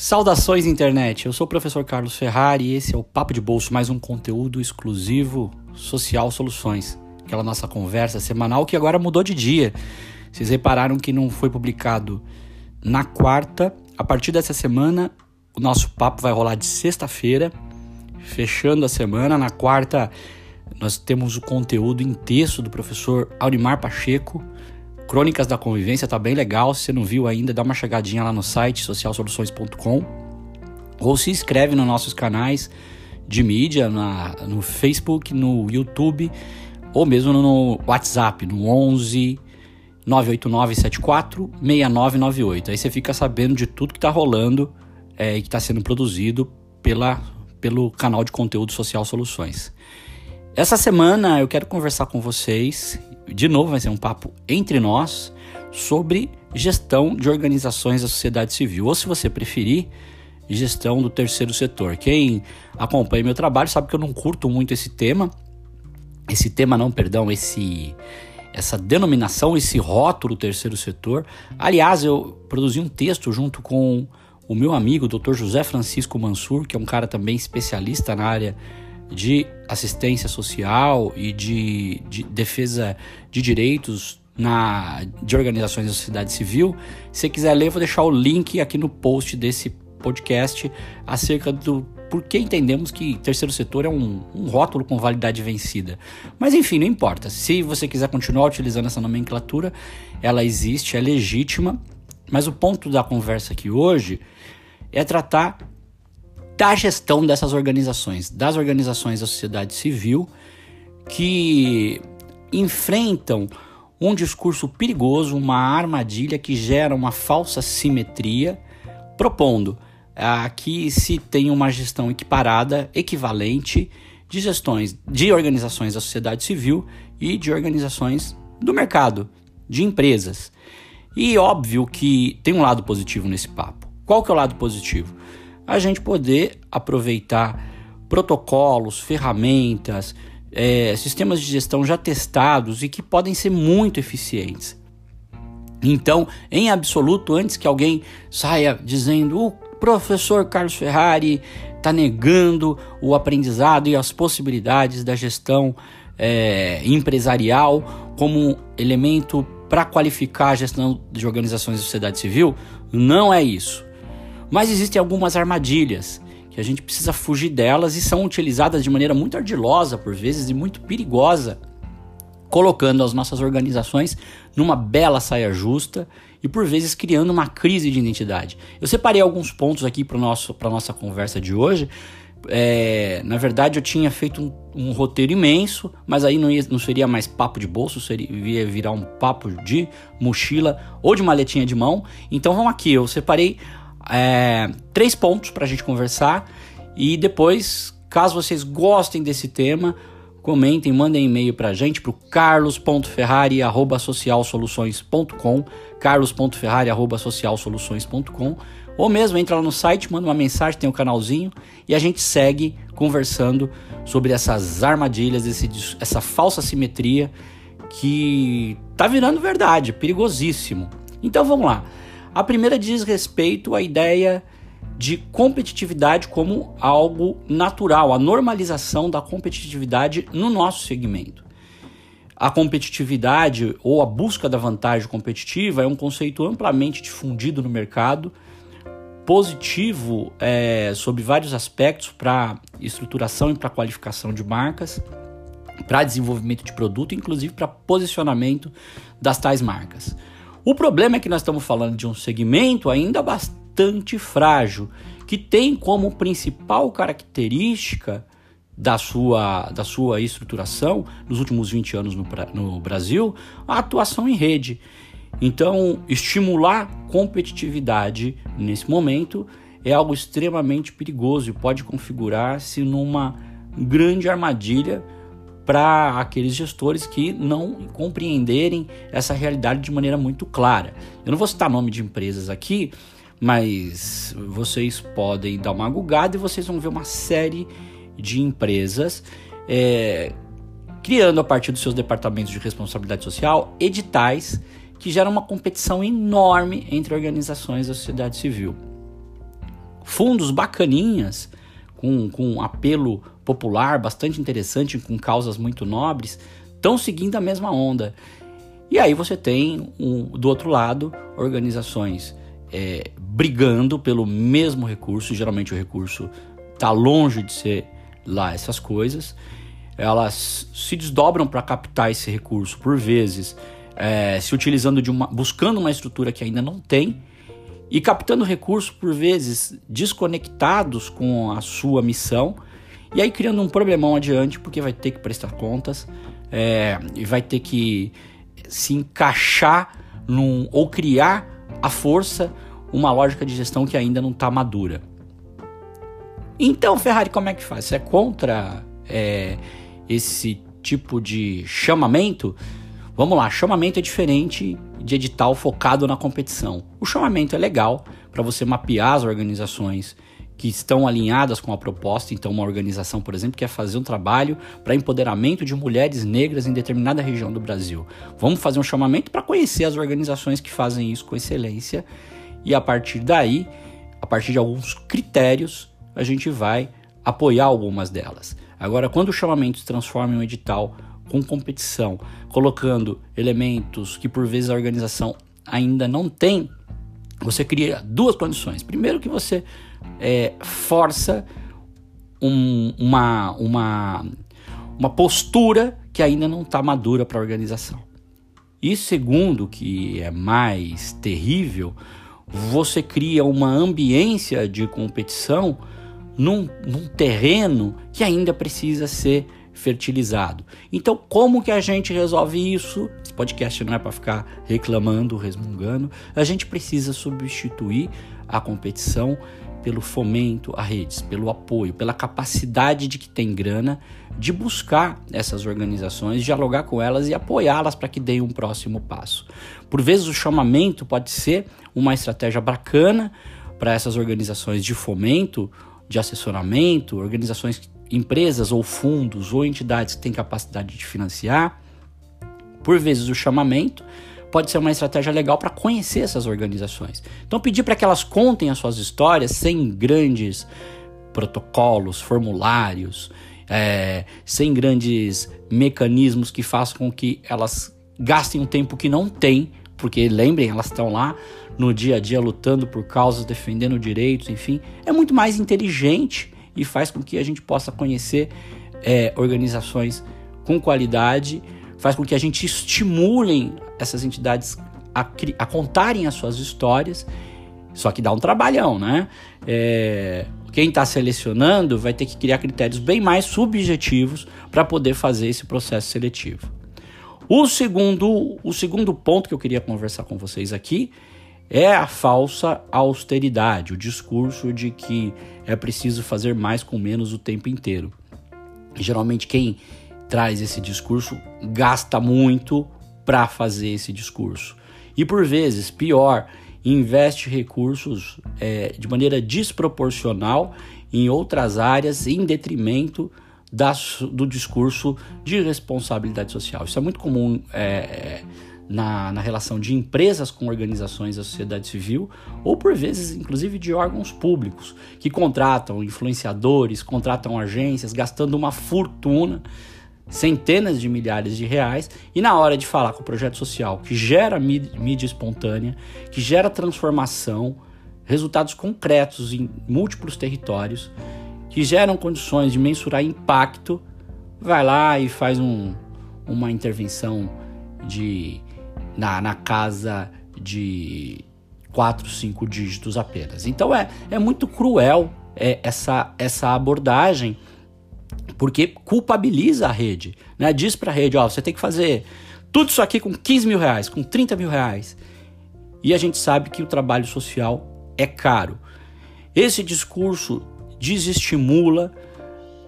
Saudações internet, eu sou o professor Carlos Ferrari e esse é o Papo de Bolso, mais um conteúdo exclusivo Social Soluções, aquela nossa conversa semanal que agora mudou de dia. Vocês repararam que não foi publicado na quarta, a partir dessa semana o nosso papo vai rolar de sexta-feira, fechando a semana. Na quarta nós temos o conteúdo em texto do professor Aurimar Pacheco, Crônicas da Convivência, tá bem legal. Se você não viu ainda, dá uma chegadinha lá no site socialsoluções.com ou se inscreve nos nossos canais de mídia, na, no Facebook, no YouTube ou mesmo no WhatsApp, no 11 98974 6998. Aí você fica sabendo de tudo que tá rolando é, e que está sendo produzido pela, pelo canal de conteúdo Social Soluções. Essa semana eu quero conversar com vocês de novo, vai ser um papo entre nós sobre gestão de organizações da sociedade civil, ou se você preferir, gestão do terceiro setor. Quem acompanha meu trabalho sabe que eu não curto muito esse tema. Esse tema não, perdão, esse essa denominação, esse rótulo terceiro setor. Aliás, eu produzi um texto junto com o meu amigo, Dr. José Francisco Mansur, que é um cara também especialista na área de assistência social e de, de defesa de direitos na, de organizações da sociedade civil. Se você quiser ler, vou deixar o link aqui no post desse podcast acerca do por que entendemos que terceiro setor é um, um, rótulo com validade vencida. Mas enfim, não importa. Se você quiser continuar utilizando essa nomenclatura, ela existe, é legítima. Mas o ponto da conversa aqui hoje é tratar da gestão dessas organizações, das organizações da sociedade civil que enfrentam um discurso perigoso, uma armadilha que gera uma falsa simetria, propondo ah, que se tenha uma gestão equiparada, equivalente de gestões de organizações da sociedade civil e de organizações do mercado, de empresas. E óbvio que tem um lado positivo nesse papo. Qual que é o lado positivo? A gente poder aproveitar protocolos, ferramentas, é, sistemas de gestão já testados e que podem ser muito eficientes. Então, em absoluto, antes que alguém saia dizendo o professor Carlos Ferrari está negando o aprendizado e as possibilidades da gestão é, empresarial como elemento para qualificar a gestão de organizações da sociedade civil, não é isso. Mas existem algumas armadilhas que a gente precisa fugir delas e são utilizadas de maneira muito ardilosa, por vezes, e muito perigosa, colocando as nossas organizações numa bela saia justa e por vezes criando uma crise de identidade. Eu separei alguns pontos aqui para a nossa conversa de hoje. É, na verdade, eu tinha feito um, um roteiro imenso, mas aí não, ia, não, seria mais papo de bolso, seria ia virar um papo de mochila ou de maletinha de mão. Então vamos aqui, eu separei é, três pontos para a gente conversar e depois, caso vocês gostem desse tema, comentem, mandem e-mail para a gente para o carlos.ferrari.socialsoluções.com carlos.ferrari.socialsoluções.com ou mesmo entra lá no site, manda uma mensagem, tem um canalzinho e a gente segue conversando sobre essas armadilhas, esse, essa falsa simetria que tá virando verdade, perigosíssimo. Então vamos lá. A primeira diz respeito à ideia de competitividade como algo natural, a normalização da competitividade no nosso segmento. A competitividade ou a busca da vantagem competitiva é um conceito amplamente difundido no mercado, positivo é, sobre vários aspectos para estruturação e para qualificação de marcas, para desenvolvimento de produto, inclusive para posicionamento das tais marcas. O problema é que nós estamos falando de um segmento ainda bastante frágil, que tem como principal característica da sua, da sua estruturação nos últimos 20 anos no, no Brasil a atuação em rede. Então, estimular competitividade nesse momento é algo extremamente perigoso e pode configurar-se numa grande armadilha para aqueles gestores que não compreenderem essa realidade de maneira muito clara. Eu não vou citar nome de empresas aqui, mas vocês podem dar uma gugada e vocês vão ver uma série de empresas é, criando a partir dos seus departamentos de responsabilidade social editais que geram uma competição enorme entre organizações da sociedade civil. fundos bacaninhas, com, com apelo popular bastante interessante, com causas muito nobres, estão seguindo a mesma onda. E aí você tem, um, do outro lado, organizações é, brigando pelo mesmo recurso, geralmente o recurso está longe de ser lá essas coisas, elas se desdobram para captar esse recurso, por vezes é, se utilizando de uma, buscando uma estrutura que ainda não tem e captando recursos por vezes desconectados com a sua missão e aí criando um problemão adiante porque vai ter que prestar contas é, e vai ter que se encaixar num, ou criar a força uma lógica de gestão que ainda não está madura. Então, Ferrari, como é que faz? Você é contra é, esse tipo de chamamento? Vamos lá, chamamento é diferente de edital focado na competição. O chamamento é legal para você mapear as organizações que estão alinhadas com a proposta. Então, uma organização, por exemplo, quer fazer um trabalho para empoderamento de mulheres negras em determinada região do Brasil. Vamos fazer um chamamento para conhecer as organizações que fazem isso com excelência e a partir daí, a partir de alguns critérios, a gente vai apoiar algumas delas. Agora, quando o chamamento se transforma em um edital com competição, colocando elementos que por vezes a organização ainda não tem, você cria duas condições. Primeiro, que você é, força um, uma, uma, uma postura que ainda não está madura para a organização. E segundo, que é mais terrível, você cria uma ambiência de competição num, num terreno que ainda precisa ser fertilizado. Então, como que a gente resolve isso? Esse podcast não é para ficar reclamando, resmungando. A gente precisa substituir a competição pelo fomento a redes, pelo apoio, pela capacidade de que tem grana de buscar essas organizações, dialogar com elas e apoiá-las para que deem um próximo passo. Por vezes o chamamento pode ser uma estratégia bacana para essas organizações de fomento, de assessoramento, organizações empresas ou fundos ou entidades que têm capacidade de financiar. Por vezes o chamamento pode ser uma estratégia legal para conhecer essas organizações. Então pedir para que elas contem as suas histórias sem grandes protocolos, formulários, é, sem grandes mecanismos que façam com que elas gastem um tempo que não têm, porque lembrem, elas estão lá no dia a dia lutando por causas, defendendo direitos, enfim, é muito mais inteligente e faz com que a gente possa conhecer é, organizações com qualidade, faz com que a gente estimulem essas entidades a, a contarem as suas histórias, só que dá um trabalhão, né? É, quem está selecionando vai ter que criar critérios bem mais subjetivos para poder fazer esse processo seletivo. O segundo, o segundo ponto que eu queria conversar com vocês aqui é a falsa austeridade, o discurso de que é preciso fazer mais com menos o tempo inteiro. Geralmente quem traz esse discurso gasta muito para fazer esse discurso. E por vezes, pior, investe recursos é, de maneira desproporcional em outras áreas em detrimento do discurso de responsabilidade social. Isso é muito comum. É, na, na relação de empresas com organizações da sociedade civil, ou por vezes, inclusive, de órgãos públicos, que contratam influenciadores, contratam agências, gastando uma fortuna, centenas de milhares de reais, e na hora de falar com o projeto social que gera mídia espontânea, que gera transformação, resultados concretos em múltiplos territórios, que geram condições de mensurar impacto, vai lá e faz um, uma intervenção de na, na casa de quatro, cinco dígitos apenas. Então é, é muito cruel é, essa, essa abordagem, porque culpabiliza a rede. Né? Diz para a rede: ó, você tem que fazer tudo isso aqui com 15 mil reais, com 30 mil reais. E a gente sabe que o trabalho social é caro. Esse discurso desestimula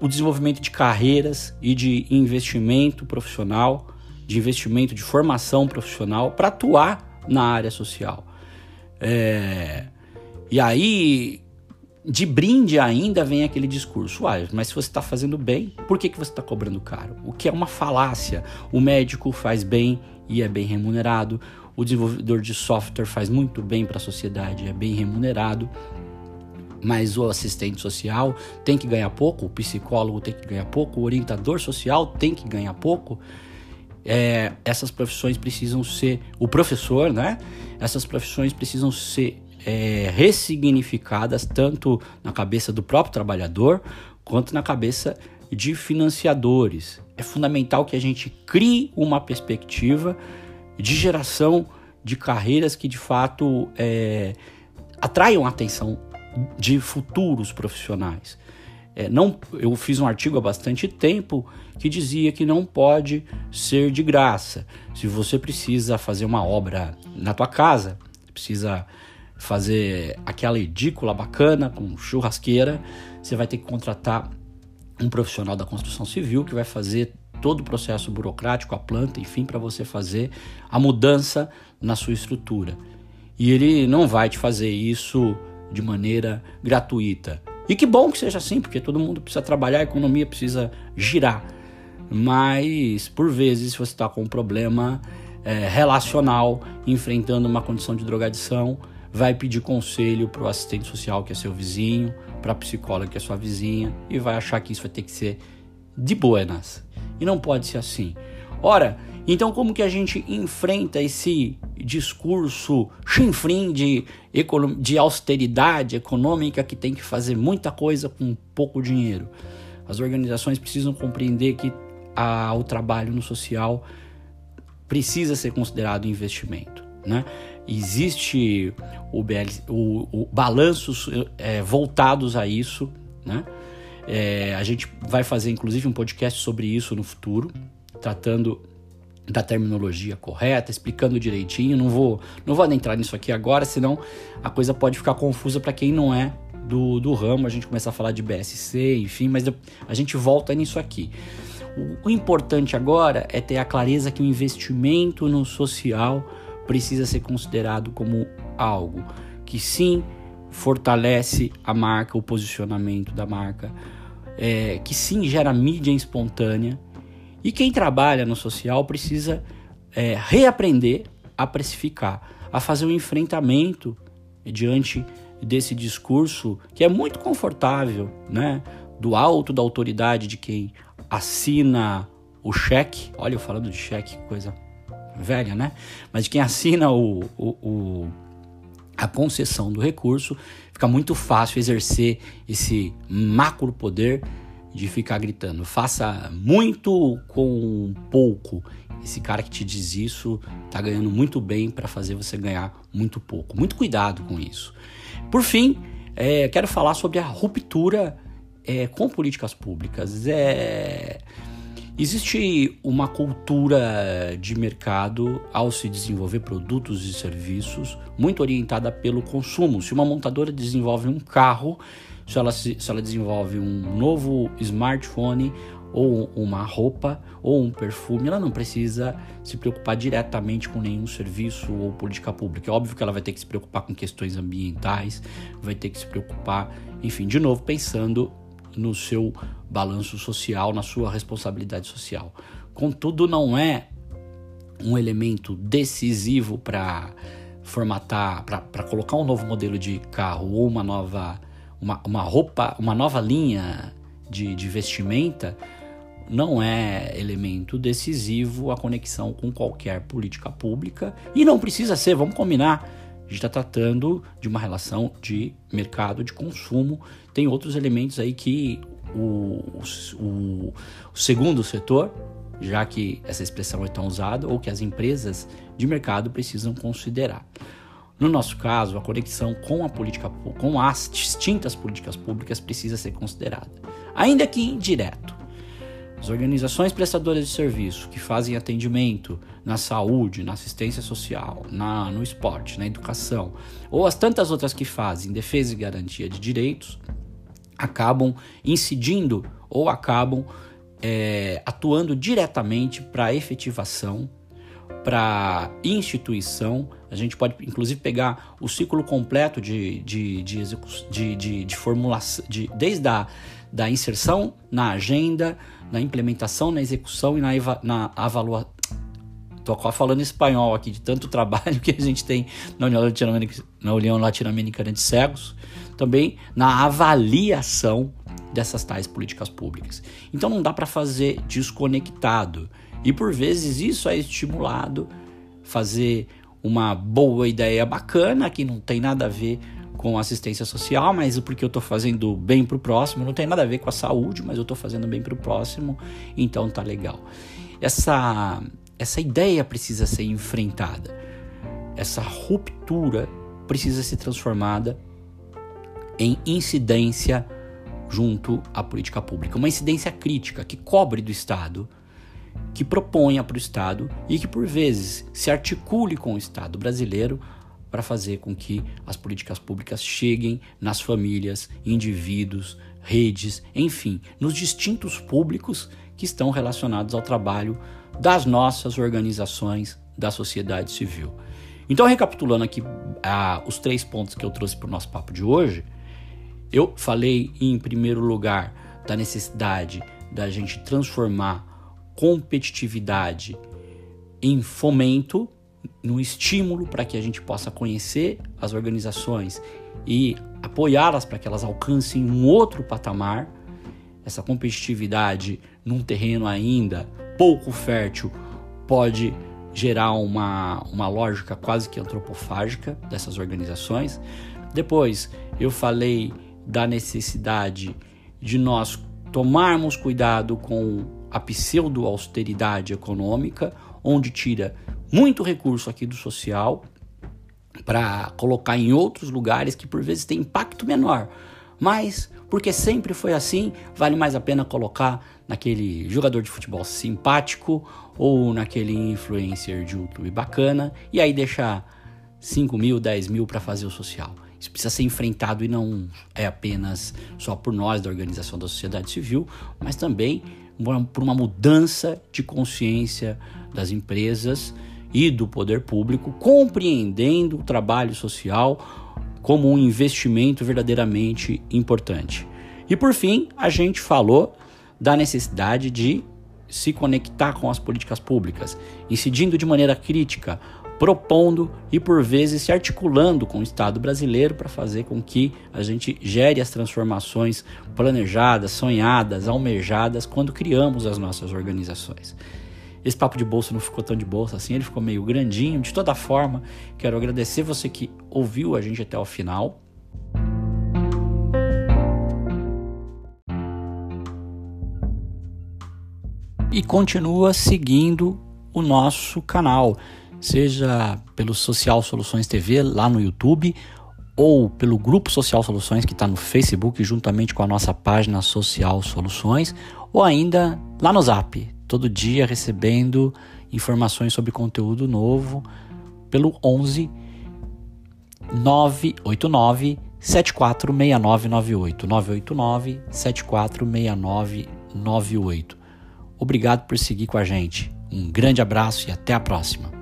o desenvolvimento de carreiras e de investimento profissional de investimento, de formação profissional para atuar na área social. É, e aí, de brinde ainda vem aquele discurso: ah, mas se você está fazendo bem, por que, que você está cobrando caro? O que é uma falácia. O médico faz bem e é bem remunerado, o desenvolvedor de software faz muito bem para a sociedade, é bem remunerado. mas o assistente social tem que ganhar pouco, o psicólogo tem que ganhar pouco, o orientador social tem que ganhar pouco. É, essas profissões precisam ser, o professor, né? Essas profissões precisam ser é, ressignificadas tanto na cabeça do próprio trabalhador quanto na cabeça de financiadores. É fundamental que a gente crie uma perspectiva de geração de carreiras que de fato é, atraiam a atenção de futuros profissionais. É, não, eu fiz um artigo há bastante tempo que dizia que não pode ser de graça. Se você precisa fazer uma obra na tua casa, precisa fazer aquela edícula bacana com churrasqueira, você vai ter que contratar um profissional da construção civil que vai fazer todo o processo burocrático, a planta, enfim, para você fazer a mudança na sua estrutura. E ele não vai te fazer isso de maneira gratuita. E que bom que seja assim, porque todo mundo precisa trabalhar, a economia precisa girar. Mas, por vezes, se você está com um problema é, relacional, enfrentando uma condição de drogadição, vai pedir conselho para o assistente social, que é seu vizinho, para a psicóloga, que é sua vizinha, e vai achar que isso vai ter que ser de buenas. E não pode ser assim. Ora, então como que a gente enfrenta esse discurso chinfrim de, de austeridade econômica que tem que fazer muita coisa com pouco dinheiro? As organizações precisam compreender que a, o trabalho no social precisa ser considerado investimento. Né? Existe o, BL, o, o balanços é, voltados a isso. Né? É, a gente vai fazer inclusive um podcast sobre isso no futuro, tratando da terminologia correta, explicando direitinho. Não vou, não vou adentrar nisso aqui agora, senão a coisa pode ficar confusa para quem não é do, do ramo. A gente começa a falar de BSC, enfim, mas a gente volta nisso aqui. O, o importante agora é ter a clareza que o investimento no social precisa ser considerado como algo que sim fortalece a marca, o posicionamento da marca, é, que sim gera mídia espontânea e quem trabalha no social precisa é, reaprender a precificar, a fazer um enfrentamento diante desse discurso que é muito confortável, né? Do alto da autoridade de quem assina o cheque. Olha, eu falando de cheque, coisa velha, né? Mas de quem assina o, o, o a concessão do recurso, fica muito fácil exercer esse macro poder de ficar gritando. Faça muito com pouco. Esse cara que te diz isso tá ganhando muito bem para fazer você ganhar muito pouco. Muito cuidado com isso. Por fim, é, quero falar sobre a ruptura é, com políticas públicas. É, existe uma cultura de mercado ao se desenvolver produtos e serviços muito orientada pelo consumo. Se uma montadora desenvolve um carro, se ela, se, se ela desenvolve um novo smartphone ou uma roupa ou um perfume, ela não precisa se preocupar diretamente com nenhum serviço ou política pública. É óbvio que ela vai ter que se preocupar com questões ambientais, vai ter que se preocupar, enfim, de novo, pensando no seu balanço social, na sua responsabilidade social. Contudo, não é um elemento decisivo para formatar, para colocar um novo modelo de carro ou uma nova uma, uma roupa, uma nova linha de, de vestimenta, não é elemento decisivo a conexão com qualquer política pública e não precisa ser, vamos combinar. A gente está tratando de uma relação de mercado de consumo. Tem outros elementos aí que o, o, o segundo setor, já que essa expressão é tão usada, ou que as empresas de mercado precisam considerar. No nosso caso, a conexão com a política, com as distintas políticas públicas precisa ser considerada, ainda que indireto. As organizações prestadoras de serviço que fazem atendimento na saúde, na assistência social, na, no esporte, na educação, ou as tantas outras que fazem defesa e garantia de direitos, acabam incidindo ou acabam é, atuando diretamente para a efetivação para instituição. A gente pode, inclusive, pegar o ciclo completo de, de, de, de, de, de formulação, de, desde a da inserção na agenda, na implementação, na execução e na, eva, na avaliação. Tô falando espanhol aqui de tanto trabalho que a gente tem na União Latino-Americana, Latino-Americana de Cegos, também na avaliação dessas tais políticas públicas. Então não dá para fazer desconectado. E por vezes isso é estimulado fazer uma boa ideia bacana que não tem nada a ver com assistência social, mas porque eu estou fazendo bem para o próximo, não tem nada a ver com a saúde, mas eu estou fazendo bem para o próximo, então tá legal. Essa, essa ideia precisa ser enfrentada, essa ruptura precisa ser transformada em incidência junto à política pública, uma incidência crítica que cobre do Estado, que proponha para o Estado e que por vezes se articule com o Estado brasileiro para fazer com que as políticas públicas cheguem nas famílias, indivíduos, redes, enfim, nos distintos públicos que estão relacionados ao trabalho das nossas organizações da sociedade civil. Então, recapitulando aqui ah, os três pontos que eu trouxe para o nosso papo de hoje, eu falei em primeiro lugar da necessidade da gente transformar competitividade em fomento no estímulo para que a gente possa conhecer as organizações e apoiá-las para que elas alcancem um outro patamar. Essa competitividade num terreno ainda pouco fértil pode gerar uma, uma lógica quase que antropofágica dessas organizações. Depois eu falei da necessidade de nós tomarmos cuidado com a pseudo-austeridade econômica, onde tira muito recurso aqui do social para colocar em outros lugares que por vezes tem impacto menor. Mas, porque sempre foi assim, vale mais a pena colocar naquele jogador de futebol simpático ou naquele influencer de YouTube bacana e aí deixar 5 mil, 10 mil para fazer o social. Isso precisa ser enfrentado e não é apenas só por nós da organização da sociedade civil, mas também por uma mudança de consciência das empresas e do poder público, compreendendo o trabalho social como um investimento verdadeiramente importante. E por fim, a gente falou da necessidade de se conectar com as políticas públicas, incidindo de maneira crítica, propondo e por vezes se articulando com o Estado brasileiro para fazer com que a gente gere as transformações planejadas, sonhadas, almejadas quando criamos as nossas organizações. Esse papo de bolsa não ficou tão de bolsa assim, ele ficou meio grandinho. De toda forma, quero agradecer você que ouviu a gente até o final. E continua seguindo o nosso canal, seja pelo Social Soluções TV lá no YouTube ou pelo grupo Social Soluções que está no Facebook juntamente com a nossa página Social Soluções ou ainda lá no Zap todo dia recebendo informações sobre conteúdo novo pelo 11 989 746998 989 746998. Obrigado por seguir com a gente. Um grande abraço e até a próxima.